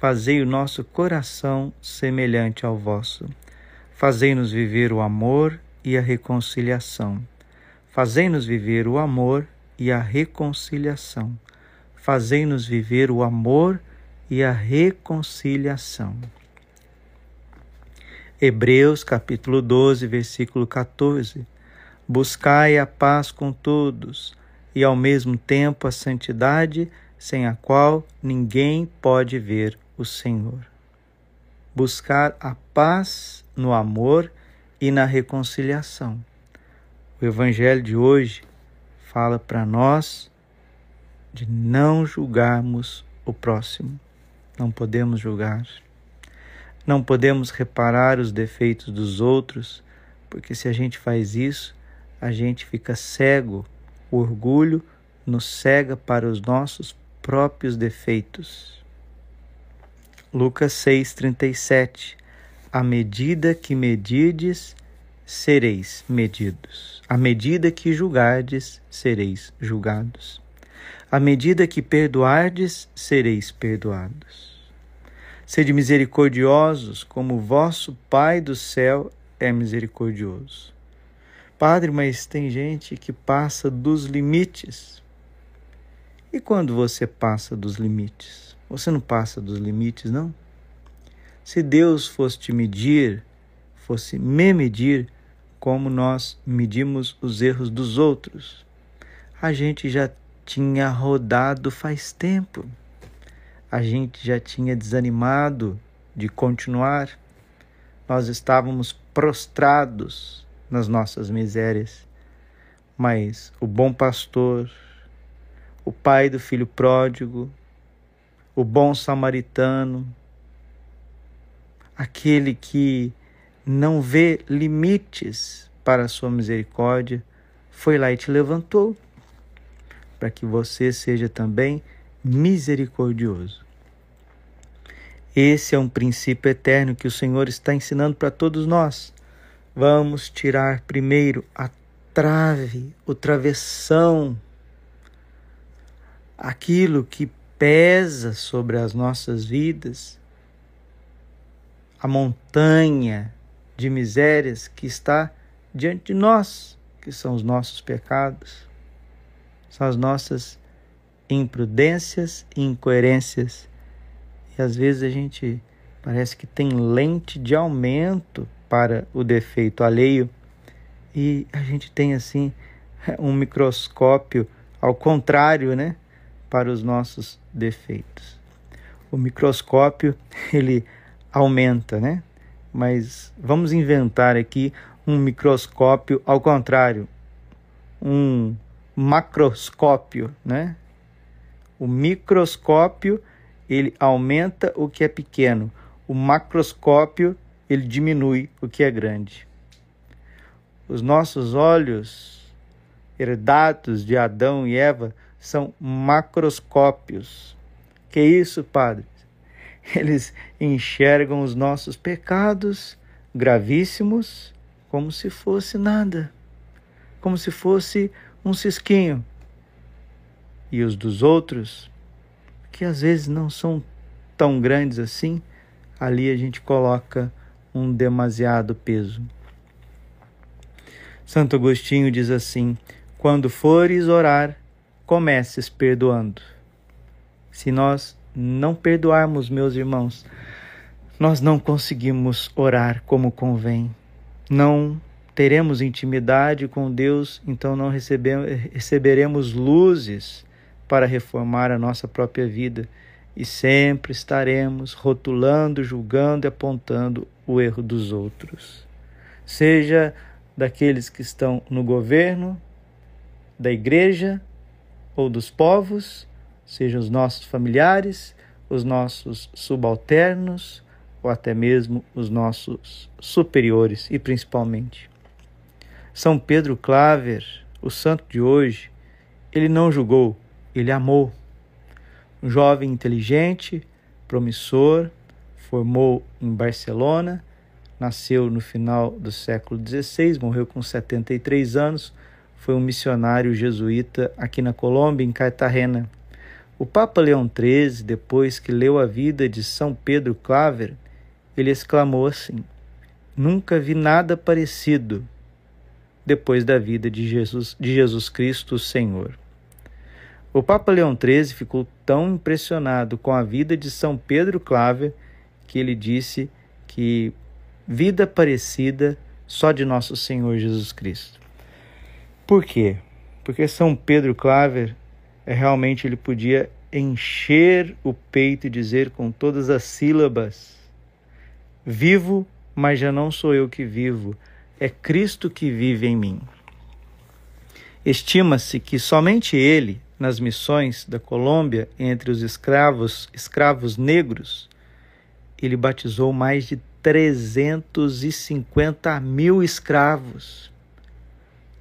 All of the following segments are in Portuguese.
fazei o nosso coração semelhante ao vosso. Fazei-nos viver o amor e a reconciliação. Fazei-nos viver o amor e a reconciliação. Fazei-nos viver o amor e a reconciliação. Hebreus capítulo 12, versículo 14. Buscai a paz com todos e ao mesmo tempo a santidade, sem a qual ninguém pode ver o Senhor. Buscar a paz no amor e na reconciliação. O Evangelho de hoje fala para nós de não julgarmos o próximo. Não podemos julgar. Não podemos reparar os defeitos dos outros, porque se a gente faz isso, a gente fica cego o orgulho nos cega para os nossos próprios defeitos. Lucas 6:37 À medida que medides, sereis medidos. À medida que julgardes, sereis julgados. À medida que perdoardes, sereis perdoados. Sede misericordiosos, como vosso Pai do céu é misericordioso. Padre, mas tem gente que passa dos limites. E quando você passa dos limites? Você não passa dos limites, não? Se Deus fosse te medir, fosse me medir como nós medimos os erros dos outros, a gente já tinha rodado faz tempo. A gente já tinha desanimado de continuar. Nós estávamos prostrados nas nossas misérias. Mas o bom pastor, o pai do filho pródigo, o bom samaritano, aquele que não vê limites para a sua misericórdia, foi lá e te levantou, para que você seja também misericordioso. Esse é um princípio eterno que o Senhor está ensinando para todos nós. Vamos tirar primeiro a trave, o travessão, aquilo que pesa sobre as nossas vidas, a montanha de misérias que está diante de nós, que são os nossos pecados, são as nossas imprudências e incoerências. E às vezes a gente parece que tem lente de aumento para o defeito alheio e a gente tem assim um microscópio ao contrário, né, para os nossos defeitos. O microscópio ele aumenta, né? Mas vamos inventar aqui um microscópio ao contrário, um macroscópio, né? O microscópio ele aumenta o que é pequeno, o macroscópio ele diminui o que é grande. Os nossos olhos, herdados de Adão e Eva, são macroscópios. Que isso, Padre? Eles enxergam os nossos pecados gravíssimos como se fosse nada, como se fosse um cisquinho. E os dos outros, que às vezes não são tão grandes assim, ali a gente coloca um demasiado peso. Santo Agostinho diz assim: quando fores orar, comeces perdoando. Se nós não perdoarmos, meus irmãos, nós não conseguimos orar como convém. Não teremos intimidade com Deus, então não receberemos luzes para reformar a nossa própria vida e sempre estaremos rotulando, julgando e apontando o erro dos outros. Seja daqueles que estão no governo, da igreja ou dos povos, sejam os nossos familiares, os nossos subalternos, ou até mesmo os nossos superiores e principalmente. São Pedro Claver, o santo de hoje, ele não julgou, ele amou. Um jovem inteligente, promissor, formou em Barcelona, nasceu no final do século XVI, morreu com 73 anos, foi um missionário jesuíta aqui na Colômbia, em Cartagena. O Papa Leão XIII, depois que leu a vida de São Pedro Claver, ele exclamou assim: Nunca vi nada parecido depois da vida de Jesus, de Jesus Cristo, o Senhor. O Papa Leão XIII ficou tão impressionado com a vida de São Pedro Claver que ele disse que vida parecida só de nosso Senhor Jesus Cristo. Por quê? Porque São Pedro Claver é, realmente ele podia encher o peito e dizer com todas as sílabas: Vivo, mas já não sou eu que vivo, é Cristo que vive em mim. Estima-se que somente ele, nas missões da Colômbia entre os escravos, escravos negros, ele batizou mais de 350 mil escravos.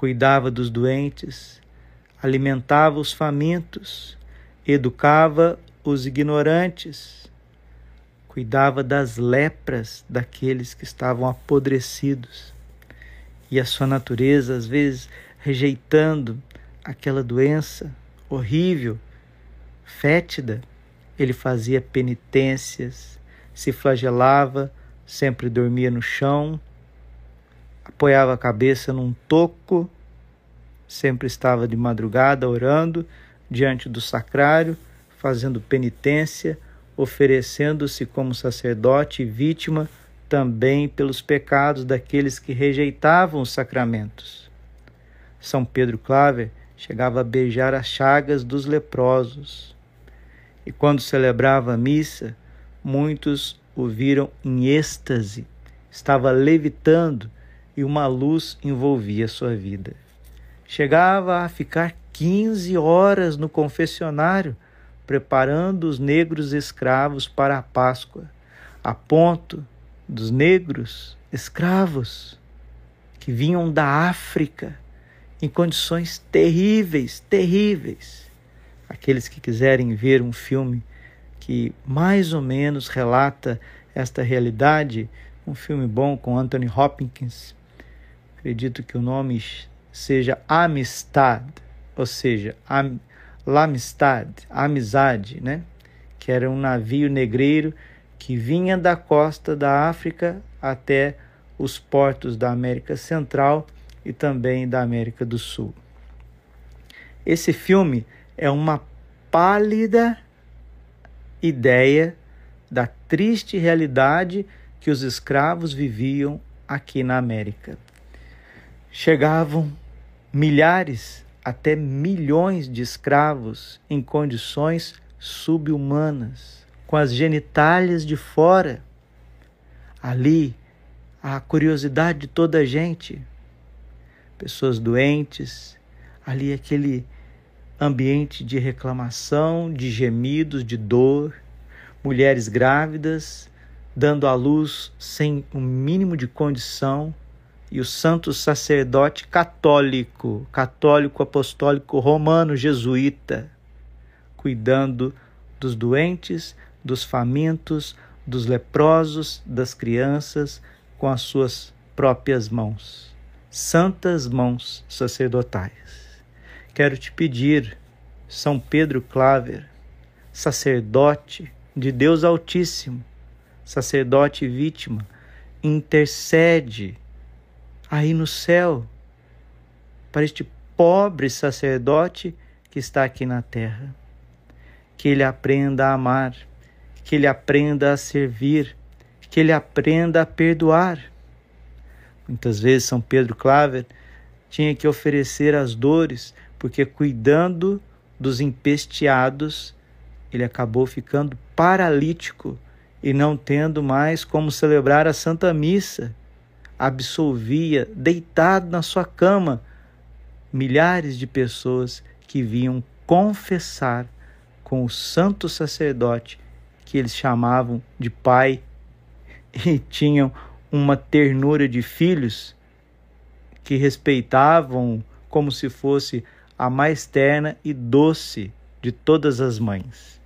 Cuidava dos doentes, alimentava os famintos, educava os ignorantes, cuidava das lepras daqueles que estavam apodrecidos. E a sua natureza, às vezes, rejeitando aquela doença, horrível, fétida, ele fazia penitências, se flagelava, sempre dormia no chão, apoiava a cabeça num toco, sempre estava de madrugada orando diante do sacrário, fazendo penitência, oferecendo-se como sacerdote e vítima também pelos pecados daqueles que rejeitavam os sacramentos. São Pedro Claver chegava a beijar as chagas dos leprosos. E quando celebrava a missa, muitos o viram em êxtase, estava levitando e uma luz envolvia sua vida. Chegava a ficar 15 horas no confessionário, preparando os negros escravos para a Páscoa, a ponto dos negros escravos que vinham da África em condições terríveis, terríveis. Aqueles que quiserem ver um filme que mais ou menos relata esta realidade, um filme bom com Anthony Hopkins, acredito que o nome seja Amistad, ou seja, am, L'Amistad, amizade, né? Que era um navio negreiro que vinha da costa da África até os portos da América Central e também da América do Sul. Esse filme é uma pálida ideia da triste realidade que os escravos viviam aqui na América. Chegavam milhares, até milhões de escravos em condições subhumanas, com as genitálias de fora. Ali, a curiosidade de toda a gente, pessoas doentes, ali aquele ambiente de reclamação, de gemidos, de dor, mulheres grávidas dando à luz sem o um mínimo de condição, e o santo sacerdote católico, católico apostólico romano jesuíta, cuidando dos doentes, dos famintos, dos leprosos, das crianças, com as suas próprias mãos santas mãos sacerdotais. Quero te pedir, São Pedro Claver, sacerdote de Deus Altíssimo, sacerdote vítima, intercede aí no céu para este pobre sacerdote que está aqui na terra. Que ele aprenda a amar, que ele aprenda a servir, que ele aprenda a perdoar Muitas vezes São Pedro Claver tinha que oferecer as dores, porque cuidando dos empesteados, ele acabou ficando paralítico e não tendo mais como celebrar a Santa Missa. Absolvia, deitado na sua cama, milhares de pessoas que vinham confessar com o santo sacerdote, que eles chamavam de Pai, e tinham uma ternura de filhos que respeitavam como se fosse a mais terna e doce de todas as mães.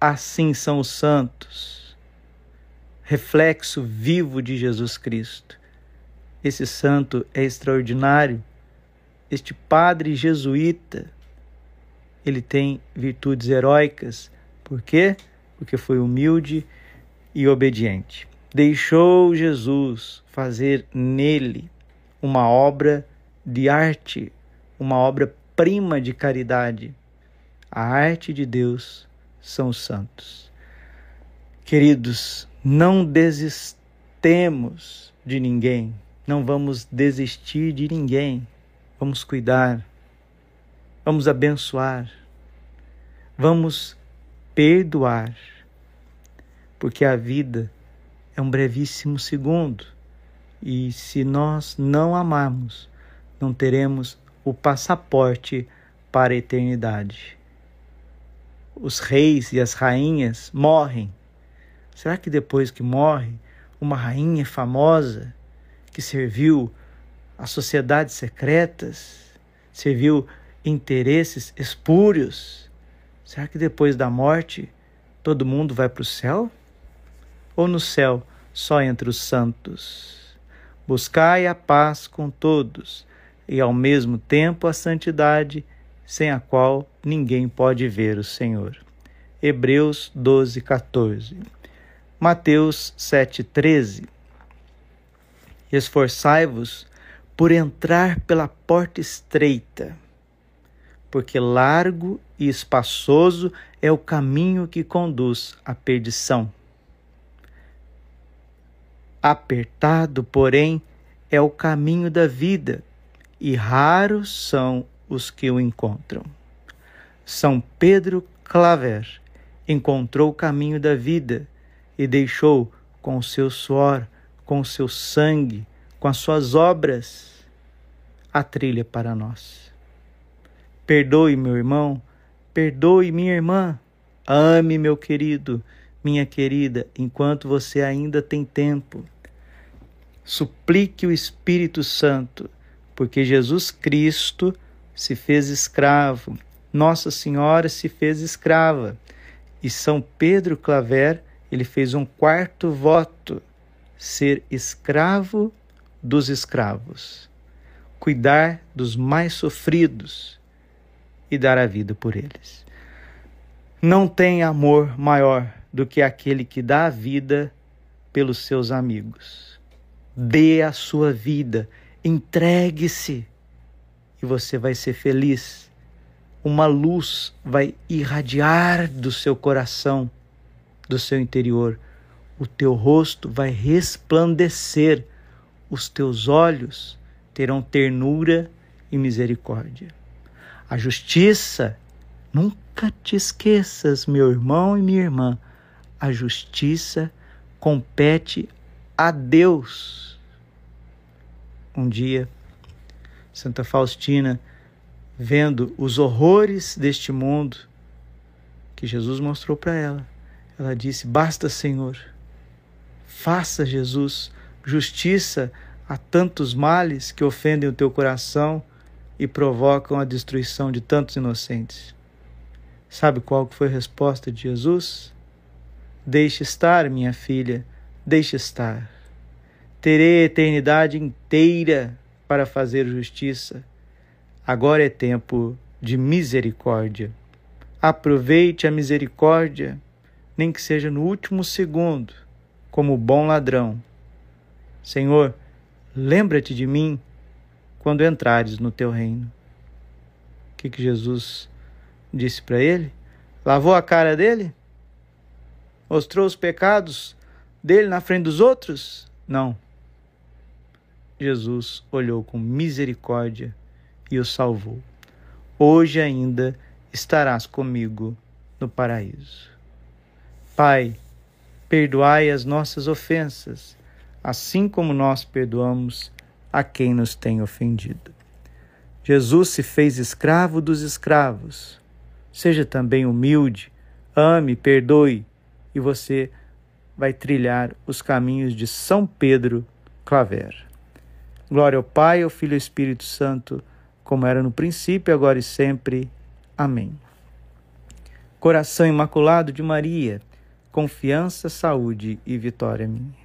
Assim são os santos, reflexo vivo de Jesus Cristo. Esse santo é extraordinário. Este padre jesuíta, ele tem virtudes heróicas. Por quê? Porque foi humilde e obediente. Deixou Jesus fazer nele uma obra de arte, uma obra-prima de caridade. A arte de Deus são os santos. Queridos, não desistemos de ninguém, não vamos desistir de ninguém. Vamos cuidar, vamos abençoar, vamos perdoar, porque a vida é um brevíssimo segundo e se nós não amarmos, não teremos o passaporte para a eternidade. Os reis e as rainhas morrem. Será que depois que morre, uma rainha famosa que serviu a sociedades secretas, serviu interesses espúrios, será que depois da morte todo mundo vai para o céu? Ou no céu só entre os santos? Buscai a paz com todos e ao mesmo tempo a santidade, sem a qual ninguém pode ver o Senhor. Hebreus 12, 14. Mateus 7, 13. Esforçai-vos por entrar pela porta estreita, porque largo e espaçoso é o caminho que conduz à perdição Apertado, porém, é o caminho da vida, e raros são os que o encontram. São Pedro Claver encontrou o caminho da vida e deixou com o seu suor, com o seu sangue, com as suas obras, a trilha para nós. Perdoe, meu irmão, perdoe, minha irmã, ame, meu querido, minha querida, enquanto você ainda tem tempo. Suplique o Espírito Santo, porque Jesus Cristo se fez escravo, Nossa Senhora se fez escrava, e São Pedro Claver, ele fez um quarto voto, ser escravo dos escravos, cuidar dos mais sofridos e dar a vida por eles. Não tem amor maior do que aquele que dá a vida pelos seus amigos. Dê a sua vida, entregue-se e você vai ser feliz. Uma luz vai irradiar do seu coração, do seu interior. O teu rosto vai resplandecer, os teus olhos terão ternura e misericórdia. A justiça, nunca te esqueças, meu irmão e minha irmã, a justiça compete a Deus. Um dia, Santa Faustina, vendo os horrores deste mundo que Jesus mostrou para ela, ela disse: Basta, Senhor, faça, Jesus, justiça a tantos males que ofendem o teu coração e provocam a destruição de tantos inocentes. Sabe qual foi a resposta de Jesus? Deixe estar, minha filha, deixe estar. Terei a eternidade inteira para fazer justiça. Agora é tempo de misericórdia. Aproveite a misericórdia, nem que seja no último segundo, como bom ladrão. Senhor, lembra-te de mim quando entrares no teu reino. O que, que Jesus disse para ele? Lavou a cara dele? Mostrou os pecados dele na frente dos outros? Não. Jesus olhou com misericórdia e o salvou. Hoje ainda estarás comigo no paraíso. Pai, perdoai as nossas ofensas, assim como nós perdoamos a quem nos tem ofendido. Jesus se fez escravo dos escravos. Seja também humilde, ame, perdoe e você vai trilhar os caminhos de São Pedro Claver. Glória ao Pai, ao Filho e ao Espírito Santo, como era no princípio, agora e sempre. Amém. Coração Imaculado de Maria, confiança, saúde e vitória minha.